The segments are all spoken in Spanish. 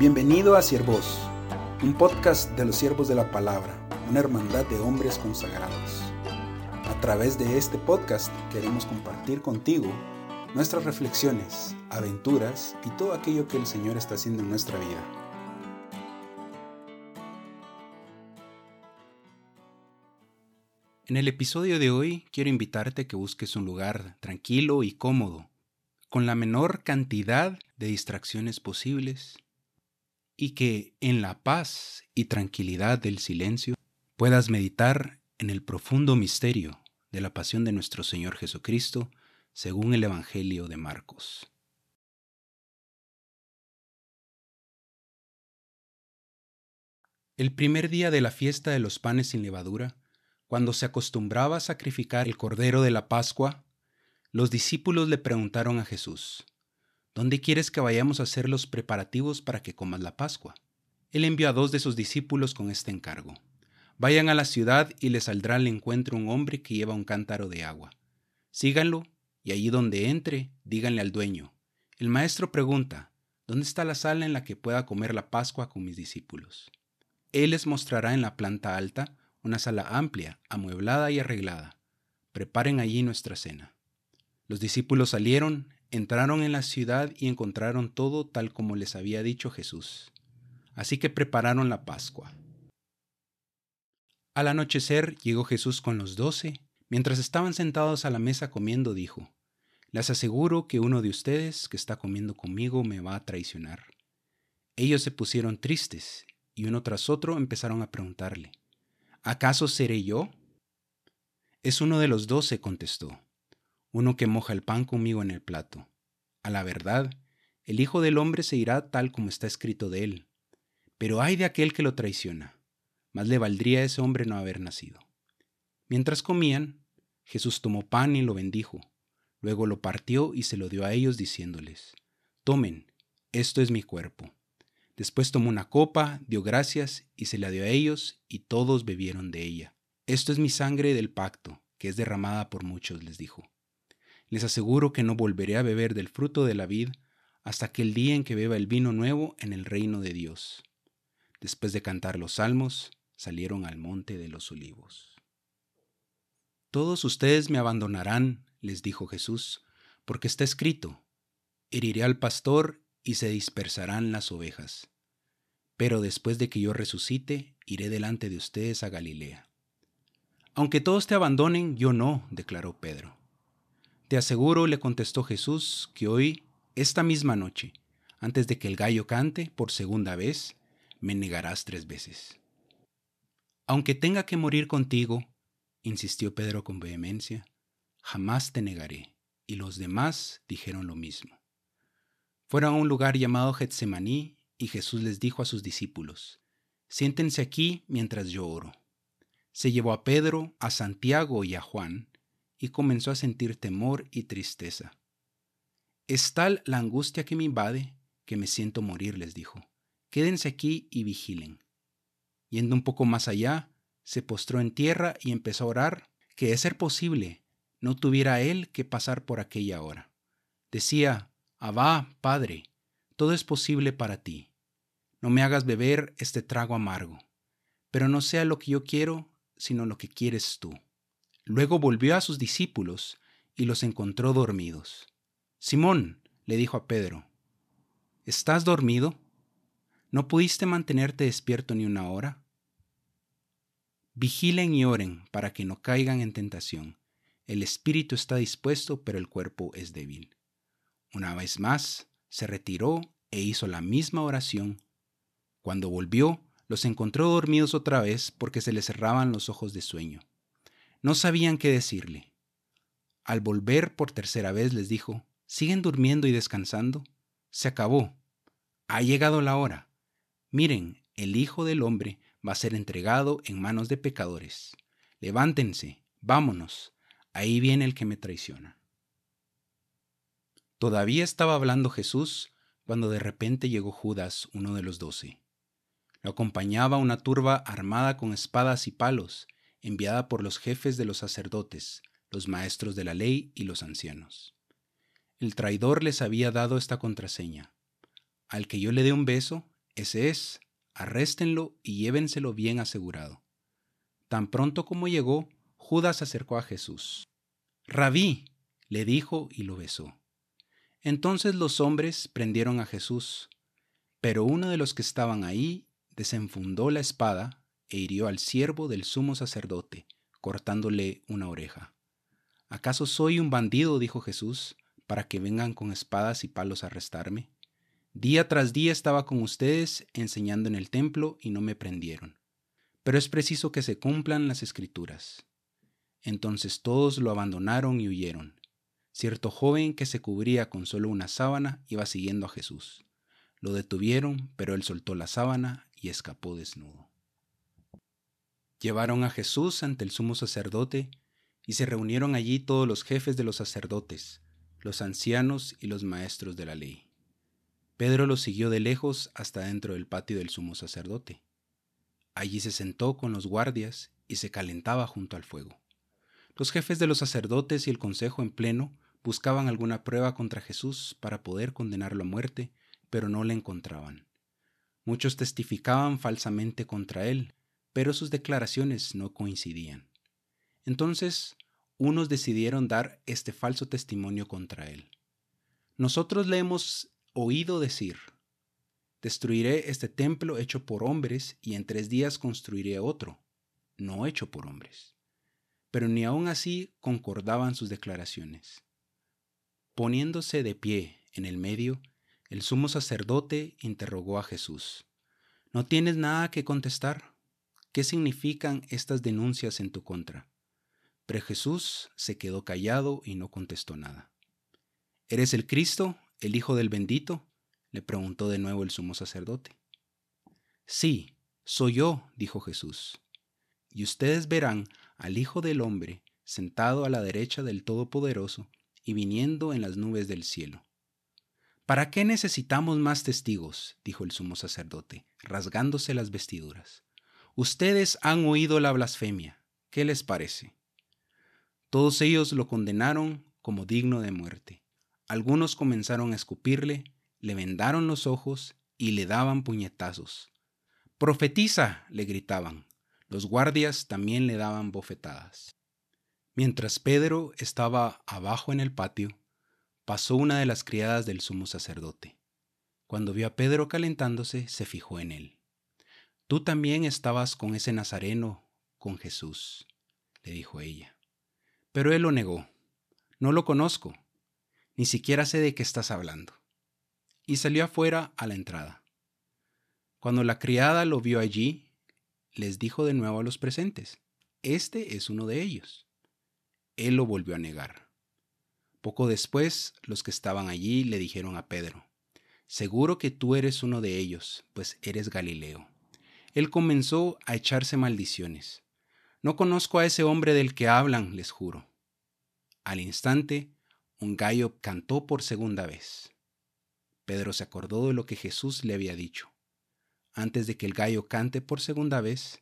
Bienvenido a Siervos, un podcast de los siervos de la palabra, una hermandad de hombres consagrados. A través de este podcast queremos compartir contigo nuestras reflexiones, aventuras y todo aquello que el Señor está haciendo en nuestra vida. En el episodio de hoy quiero invitarte a que busques un lugar tranquilo y cómodo, con la menor cantidad de distracciones posibles y que en la paz y tranquilidad del silencio puedas meditar en el profundo misterio de la pasión de nuestro Señor Jesucristo según el Evangelio de Marcos. El primer día de la fiesta de los panes sin levadura, cuando se acostumbraba a sacrificar el cordero de la Pascua, los discípulos le preguntaron a Jesús, ¿Dónde quieres que vayamos a hacer los preparativos para que comas la Pascua? Él envió a dos de sus discípulos con este encargo. Vayan a la ciudad y les saldrá al encuentro un hombre que lleva un cántaro de agua. Síganlo y allí donde entre, díganle al dueño. El maestro pregunta, ¿dónde está la sala en la que pueda comer la Pascua con mis discípulos? Él les mostrará en la planta alta una sala amplia, amueblada y arreglada. Preparen allí nuestra cena. Los discípulos salieron, Entraron en la ciudad y encontraron todo tal como les había dicho Jesús. Así que prepararon la Pascua. Al anochecer llegó Jesús con los doce. Mientras estaban sentados a la mesa comiendo, dijo, Les aseguro que uno de ustedes que está comiendo conmigo me va a traicionar. Ellos se pusieron tristes y uno tras otro empezaron a preguntarle, ¿acaso seré yo? Es uno de los doce, contestó uno que moja el pan conmigo en el plato. A la verdad, el Hijo del Hombre se irá tal como está escrito de él. Pero ay de aquel que lo traiciona. Más le valdría a ese hombre no haber nacido. Mientras comían, Jesús tomó pan y lo bendijo. Luego lo partió y se lo dio a ellos diciéndoles, Tomen, esto es mi cuerpo. Después tomó una copa, dio gracias y se la dio a ellos y todos bebieron de ella. Esto es mi sangre del pacto, que es derramada por muchos, les dijo. Les aseguro que no volveré a beber del fruto de la vid hasta aquel día en que beba el vino nuevo en el reino de Dios. Después de cantar los salmos, salieron al monte de los olivos. Todos ustedes me abandonarán, les dijo Jesús, porque está escrito, heriré al pastor y se dispersarán las ovejas. Pero después de que yo resucite, iré delante de ustedes a Galilea. Aunque todos te abandonen, yo no, declaró Pedro. Te aseguro, le contestó Jesús, que hoy, esta misma noche, antes de que el gallo cante por segunda vez, me negarás tres veces. Aunque tenga que morir contigo, insistió Pedro con vehemencia, jamás te negaré. Y los demás dijeron lo mismo. Fueron a un lugar llamado Getsemaní y Jesús les dijo a sus discípulos, Siéntense aquí mientras yo oro. Se llevó a Pedro, a Santiago y a Juan, y comenzó a sentir temor y tristeza. Es tal la angustia que me invade que me siento morir, les dijo. Quédense aquí y vigilen. Yendo un poco más allá, se postró en tierra y empezó a orar que, de ser posible, no tuviera él que pasar por aquella hora. Decía, Abba, Padre, todo es posible para ti. No me hagas beber este trago amargo, pero no sea lo que yo quiero, sino lo que quieres tú. Luego volvió a sus discípulos y los encontró dormidos. Simón, le dijo a Pedro, ¿estás dormido? ¿No pudiste mantenerte despierto ni una hora? Vigilen y oren para que no caigan en tentación. El espíritu está dispuesto, pero el cuerpo es débil. Una vez más, se retiró e hizo la misma oración. Cuando volvió, los encontró dormidos otra vez porque se les cerraban los ojos de sueño. No sabían qué decirle. Al volver por tercera vez les dijo, ¿siguen durmiendo y descansando? Se acabó. Ha llegado la hora. Miren, el Hijo del Hombre va a ser entregado en manos de pecadores. Levántense, vámonos. Ahí viene el que me traiciona. Todavía estaba hablando Jesús cuando de repente llegó Judas, uno de los doce. Lo acompañaba una turba armada con espadas y palos, enviada por los jefes de los sacerdotes, los maestros de la ley y los ancianos. El traidor les había dado esta contraseña. Al que yo le dé un beso, ese es, arréstenlo y llévenselo bien asegurado. Tan pronto como llegó, Judas se acercó a Jesús. Rabí, le dijo y lo besó. Entonces los hombres prendieron a Jesús, pero uno de los que estaban ahí desenfundó la espada e hirió al siervo del sumo sacerdote, cortándole una oreja. ¿Acaso soy un bandido? dijo Jesús, para que vengan con espadas y palos a arrestarme. Día tras día estaba con ustedes enseñando en el templo y no me prendieron. Pero es preciso que se cumplan las escrituras. Entonces todos lo abandonaron y huyeron. Cierto joven que se cubría con solo una sábana iba siguiendo a Jesús. Lo detuvieron, pero él soltó la sábana y escapó desnudo. Llevaron a Jesús ante el sumo sacerdote y se reunieron allí todos los jefes de los sacerdotes, los ancianos y los maestros de la ley. Pedro los siguió de lejos hasta dentro del patio del sumo sacerdote. Allí se sentó con los guardias y se calentaba junto al fuego. Los jefes de los sacerdotes y el consejo en pleno buscaban alguna prueba contra Jesús para poder condenarlo a muerte, pero no le encontraban. Muchos testificaban falsamente contra él, pero sus declaraciones no coincidían. Entonces, unos decidieron dar este falso testimonio contra él. Nosotros le hemos oído decir, destruiré este templo hecho por hombres y en tres días construiré otro, no hecho por hombres. Pero ni aun así concordaban sus declaraciones. Poniéndose de pie en el medio, el sumo sacerdote interrogó a Jesús. ¿No tienes nada que contestar? ¿Qué significan estas denuncias en tu contra? Pero Jesús se quedó callado y no contestó nada. ¿Eres el Cristo, el Hijo del bendito? le preguntó de nuevo el sumo sacerdote. Sí, soy yo, dijo Jesús. Y ustedes verán al Hijo del Hombre sentado a la derecha del Todopoderoso y viniendo en las nubes del cielo. ¿Para qué necesitamos más testigos? dijo el sumo sacerdote, rasgándose las vestiduras. Ustedes han oído la blasfemia. ¿Qué les parece? Todos ellos lo condenaron como digno de muerte. Algunos comenzaron a escupirle, le vendaron los ojos y le daban puñetazos. Profetiza, le gritaban. Los guardias también le daban bofetadas. Mientras Pedro estaba abajo en el patio, pasó una de las criadas del sumo sacerdote. Cuando vio a Pedro calentándose, se fijó en él. Tú también estabas con ese nazareno, con Jesús, le dijo ella. Pero él lo negó. No lo conozco. Ni siquiera sé de qué estás hablando. Y salió afuera a la entrada. Cuando la criada lo vio allí, les dijo de nuevo a los presentes, Este es uno de ellos. Él lo volvió a negar. Poco después, los que estaban allí le dijeron a Pedro, Seguro que tú eres uno de ellos, pues eres Galileo. Él comenzó a echarse maldiciones. No conozco a ese hombre del que hablan, les juro. Al instante, un gallo cantó por segunda vez. Pedro se acordó de lo que Jesús le había dicho. Antes de que el gallo cante por segunda vez,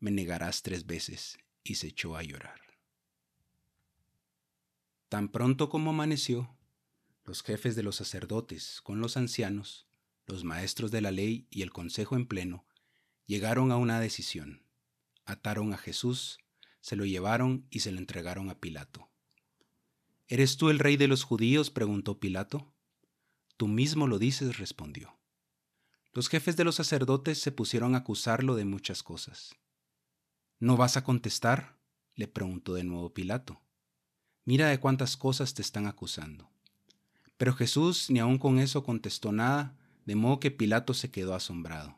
me negarás tres veces, y se echó a llorar. Tan pronto como amaneció, los jefes de los sacerdotes con los ancianos, los maestros de la ley y el consejo en pleno llegaron a una decisión ataron a Jesús, se lo llevaron y se lo entregaron a Pilato. ¿Eres tú el rey de los judíos? preguntó Pilato. Tú mismo lo dices, respondió. Los jefes de los sacerdotes se pusieron a acusarlo de muchas cosas. ¿No vas a contestar? le preguntó de nuevo Pilato. Mira de cuántas cosas te están acusando. Pero Jesús ni aun con eso contestó nada, de modo que Pilato se quedó asombrado.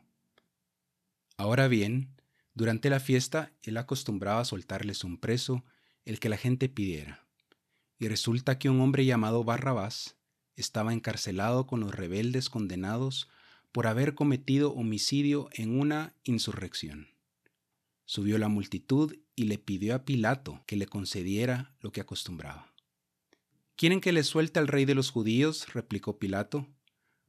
Ahora bien, durante la fiesta, él acostumbraba a soltarles un preso, el que la gente pidiera. Y resulta que un hombre llamado Barrabás estaba encarcelado con los rebeldes condenados por haber cometido homicidio en una insurrección. Subió la multitud y le pidió a Pilato que le concediera lo que acostumbraba. ¿Quieren que le suelte al rey de los judíos? replicó Pilato,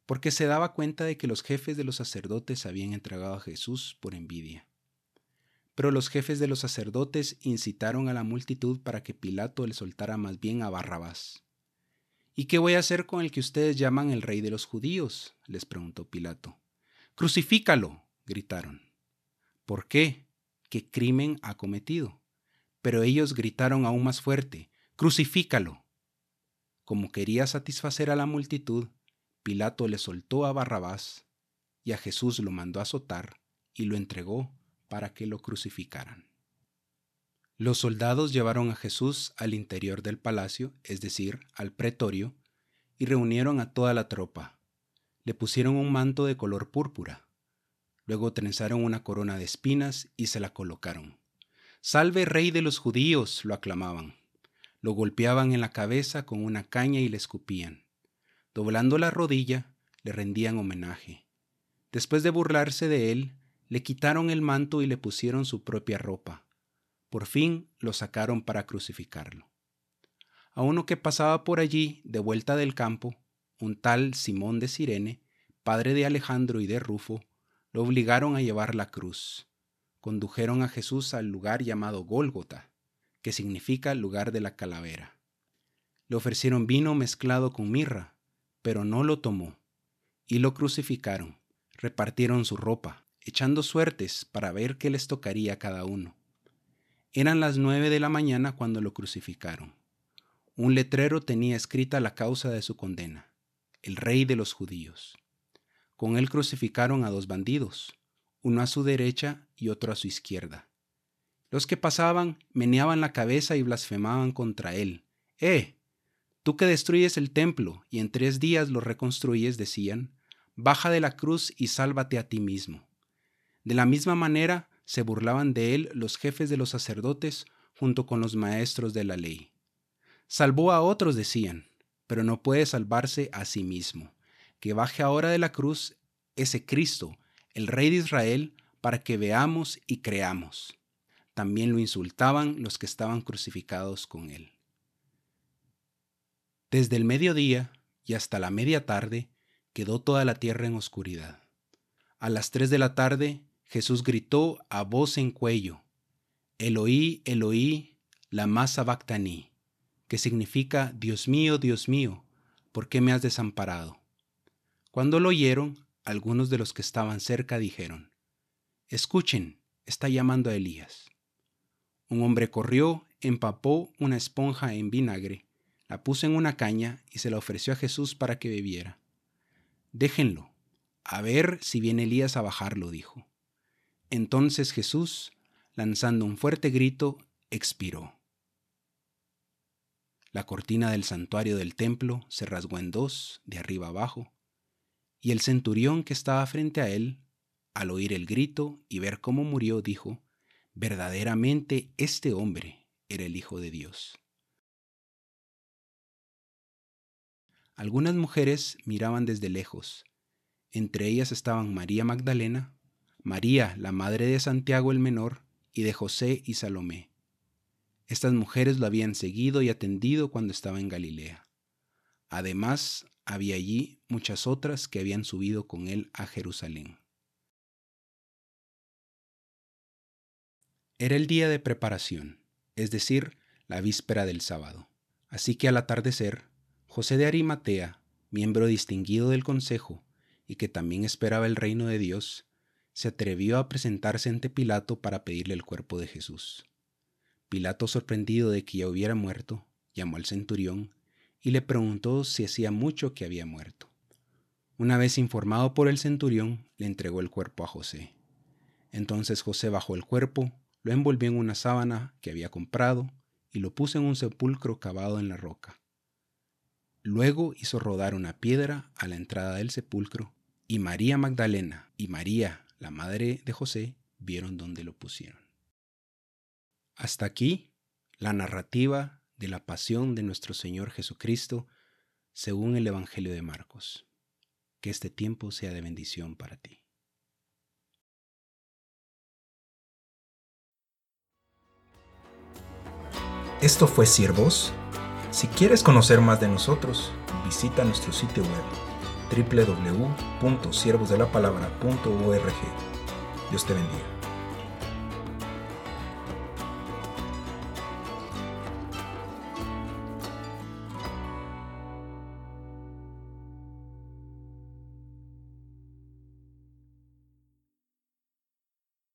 porque se daba cuenta de que los jefes de los sacerdotes habían entregado a Jesús por envidia. Pero los jefes de los sacerdotes incitaron a la multitud para que Pilato le soltara más bien a Barrabás. ¿Y qué voy a hacer con el que ustedes llaman el rey de los judíos? les preguntó Pilato. Crucifícalo, gritaron. ¿Por qué? ¿Qué crimen ha cometido? Pero ellos gritaron aún más fuerte, Crucifícalo. Como quería satisfacer a la multitud, Pilato le soltó a Barrabás y a Jesús lo mandó azotar y lo entregó para que lo crucificaran. Los soldados llevaron a Jesús al interior del palacio, es decir, al pretorio, y reunieron a toda la tropa. Le pusieron un manto de color púrpura. Luego trenzaron una corona de espinas y se la colocaron. Salve rey de los judíos, lo aclamaban. Lo golpeaban en la cabeza con una caña y le escupían. Doblando la rodilla, le rendían homenaje. Después de burlarse de él, le quitaron el manto y le pusieron su propia ropa. Por fin lo sacaron para crucificarlo. A uno que pasaba por allí, de vuelta del campo, un tal Simón de Sirene, padre de Alejandro y de Rufo, lo obligaron a llevar la cruz. Condujeron a Jesús al lugar llamado Gólgota, que significa lugar de la calavera. Le ofrecieron vino mezclado con mirra, pero no lo tomó, y lo crucificaron. Repartieron su ropa, echando suertes para ver qué les tocaría a cada uno. Eran las nueve de la mañana cuando lo crucificaron. Un letrero tenía escrita la causa de su condena, el rey de los judíos. Con él crucificaron a dos bandidos, uno a su derecha y otro a su izquierda. Los que pasaban meneaban la cabeza y blasfemaban contra él. ¡Eh! Tú que destruyes el templo y en tres días lo reconstruyes, decían, baja de la cruz y sálvate a ti mismo. De la misma manera se burlaban de él los jefes de los sacerdotes junto con los maestros de la ley. Salvó a otros, decían, pero no puede salvarse a sí mismo. Que baje ahora de la cruz ese Cristo, el Rey de Israel, para que veamos y creamos. También lo insultaban los que estaban crucificados con él. Desde el mediodía y hasta la media tarde quedó toda la tierra en oscuridad. A las tres de la tarde Jesús gritó a voz en cuello, Eloí, Eloí, la masa bactaní, que significa Dios mío, Dios mío, ¿por qué me has desamparado? Cuando lo oyeron, algunos de los que estaban cerca dijeron, Escuchen, está llamando a Elías. Un hombre corrió, empapó una esponja en vinagre, la puso en una caña y se la ofreció a Jesús para que bebiera. Déjenlo, a ver si viene Elías a bajarlo, dijo. Entonces Jesús, lanzando un fuerte grito, expiró. La cortina del santuario del templo se rasgó en dos, de arriba abajo, y el centurión que estaba frente a él, al oír el grito y ver cómo murió, dijo, verdaderamente este hombre era el Hijo de Dios. Algunas mujeres miraban desde lejos. Entre ellas estaban María Magdalena, María, la madre de Santiago el menor, y de José y Salomé. Estas mujeres lo habían seguido y atendido cuando estaba en Galilea. Además, había allí muchas otras que habían subido con él a Jerusalén. Era el día de preparación, es decir, la víspera del sábado. Así que al atardecer, José de Arimatea, miembro distinguido del consejo y que también esperaba el reino de Dios, se atrevió a presentarse ante Pilato para pedirle el cuerpo de Jesús. Pilato, sorprendido de que ya hubiera muerto, llamó al centurión y le preguntó si hacía mucho que había muerto. Una vez informado por el centurión, le entregó el cuerpo a José. Entonces José bajó el cuerpo, lo envolvió en una sábana que había comprado y lo puso en un sepulcro cavado en la roca. Luego hizo rodar una piedra a la entrada del sepulcro y María Magdalena y María, la madre de José, vieron dónde lo pusieron. Hasta aquí la narrativa de la pasión de nuestro Señor Jesucristo según el Evangelio de Marcos. Que este tiempo sea de bendición para ti. Esto fue Siervos. Si quieres conocer más de nosotros, visita nuestro sitio web www.siervosdelapalabra.org. Dios te bendiga.